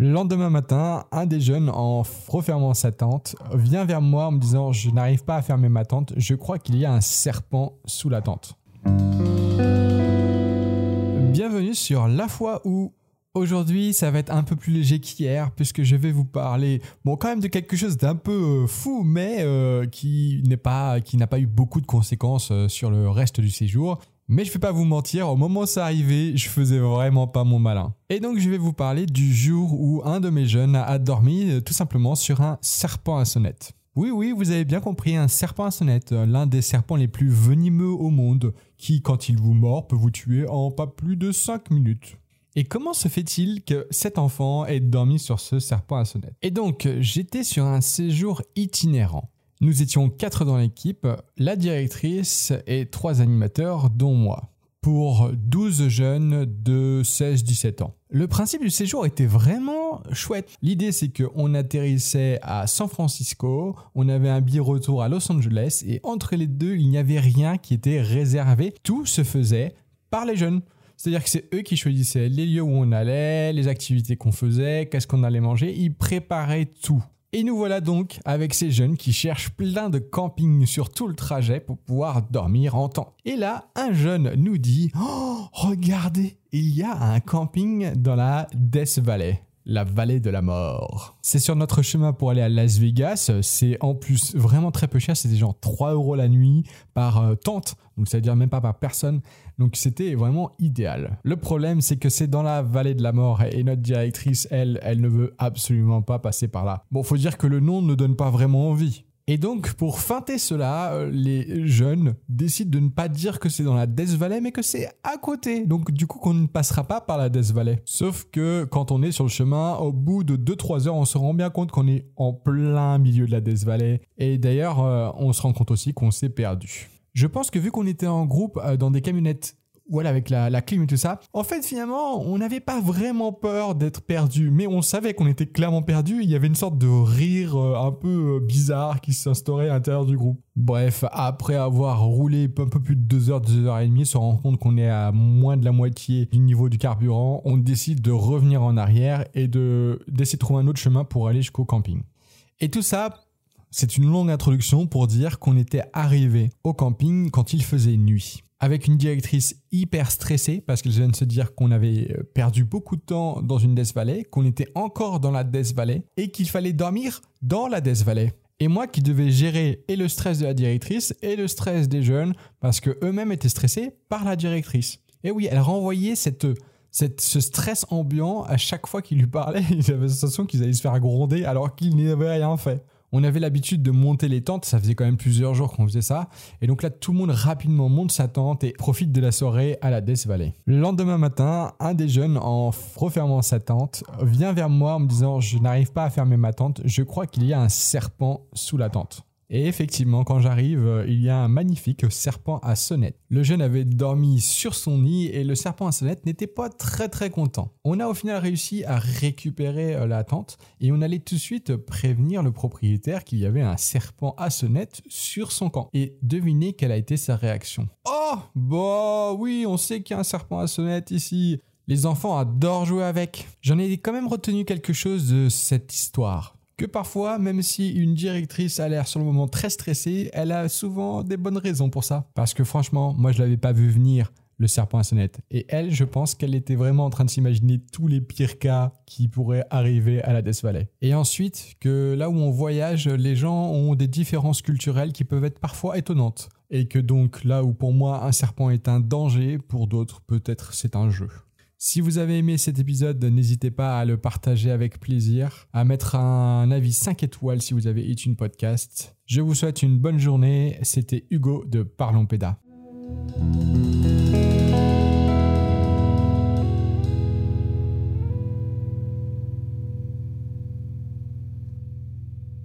Le lendemain matin, un des jeunes, en refermant sa tente, vient vers moi en me disant Je n'arrive pas à fermer ma tente, je crois qu'il y a un serpent sous la tente. Bienvenue sur La foi où Aujourd'hui, ça va être un peu plus léger qu'hier, puisque je vais vous parler, bon, quand même de quelque chose d'un peu euh, fou, mais euh, qui n'est pas, qui n'a pas eu beaucoup de conséquences euh, sur le reste du séjour. Mais je vais pas vous mentir, au moment où ça arrivait, je faisais vraiment pas mon malin. Et donc, je vais vous parler du jour où un de mes jeunes a dormi tout simplement sur un serpent à sonnette. Oui, oui, vous avez bien compris, un serpent à sonnette, l'un des serpents les plus venimeux au monde, qui, quand il vous mord, peut vous tuer en pas plus de 5 minutes. Et comment se fait-il que cet enfant ait dormi sur ce serpent à sonnette? Et donc, j'étais sur un séjour itinérant. Nous étions quatre dans l'équipe, la directrice et trois animateurs, dont moi, pour 12 jeunes de 16-17 ans. Le principe du séjour était vraiment chouette. L'idée, c'est qu'on atterrissait à San Francisco, on avait un billet retour à Los Angeles, et entre les deux, il n'y avait rien qui était réservé. Tout se faisait par les jeunes. C'est-à-dire que c'est eux qui choisissaient les lieux où on allait, les activités qu'on faisait, qu'est-ce qu'on allait manger. Ils préparaient tout. Et nous voilà donc avec ces jeunes qui cherchent plein de camping sur tout le trajet pour pouvoir dormir en temps. Et là, un jeune nous dit Oh, regardez, il y a un camping dans la Death Valley la vallée de la mort. C'est sur notre chemin pour aller à Las Vegas. C'est en plus vraiment très peu cher. C'était genre 3 euros la nuit par euh, tente. Donc ça veut dire même pas par personne. Donc c'était vraiment idéal. Le problème c'est que c'est dans la vallée de la mort et notre directrice, elle, elle ne veut absolument pas passer par là. Bon, faut dire que le nom ne donne pas vraiment envie. Et donc, pour feinter cela, euh, les jeunes décident de ne pas dire que c'est dans la Death Valley, mais que c'est à côté. Donc, du coup, qu'on ne passera pas par la Death Valley. Sauf que quand on est sur le chemin, au bout de 2-3 heures, on se rend bien compte qu'on est en plein milieu de la Death Valley. Et d'ailleurs, euh, on se rend compte aussi qu'on s'est perdu. Je pense que vu qu'on était en groupe euh, dans des camionnettes voilà, avec la, clim et tout ça. En fait, finalement, on n'avait pas vraiment peur d'être perdu, mais on savait qu'on était clairement perdu. Il y avait une sorte de rire euh, un peu euh, bizarre qui s'instaurait à l'intérieur du groupe. Bref, après avoir roulé un peu plus de 2 heures, 2 heures et demie, se rend compte qu'on est à moins de la moitié du niveau du carburant, on décide de revenir en arrière et de d'essayer de trouver un autre chemin pour aller jusqu'au camping. Et tout ça, c'est une longue introduction pour dire qu'on était arrivé au camping quand il faisait nuit avec une directrice hyper stressée parce qu'elle vient de se dire qu'on avait euh, perdu beaucoup de temps dans une Death Valley, qu'on était encore dans la Death Valley et qu'il fallait dormir dans la Death Valley. Et moi qui devais gérer et le stress de la directrice et le stress des jeunes parce que eux-mêmes étaient stressés par la directrice. Et oui, elle renvoyait cette, ce stress ambiant à chaque fois qu'il lui parlait. Il avait la sensation qu'ils allaient se faire gronder alors qu'ils n'avaient rien fait. On avait l'habitude de monter les tentes, ça faisait quand même plusieurs jours qu'on faisait ça. Et donc là, tout le monde rapidement monte sa tente et profite de la soirée à la Death Valley. Le lendemain matin, un des jeunes, en refermant sa tente, vient vers moi en me disant Je n'arrive pas à fermer ma tente, je crois qu'il y a un serpent sous la tente. Et effectivement, quand j'arrive, euh, il y a un magnifique serpent à sonnette. Le jeune avait dormi sur son nid et le serpent à sonnette n'était pas très très content. On a au final réussi à récupérer euh, la tente et on allait tout de suite prévenir le propriétaire qu'il y avait un serpent à sonnette sur son camp. Et devinez quelle a été sa réaction. Oh, bah oui, on sait qu'il y a un serpent à sonnette ici. Les enfants adorent jouer avec. J'en ai quand même retenu quelque chose de cette histoire que parfois, même si une directrice a l'air sur le moment très stressée, elle a souvent des bonnes raisons pour ça. Parce que franchement, moi je l'avais pas vu venir le serpent à sonnette. Et elle, je pense qu'elle était vraiment en train de s'imaginer tous les pires cas qui pourraient arriver à la Death Valley. Et ensuite, que là où on voyage, les gens ont des différences culturelles qui peuvent être parfois étonnantes. Et que donc là où pour moi un serpent est un danger, pour d'autres peut-être c'est un jeu. Si vous avez aimé cet épisode, n'hésitez pas à le partager avec plaisir, à mettre un avis 5 étoiles si vous avez une Podcast. Je vous souhaite une bonne journée. C'était Hugo de Parlons Péda.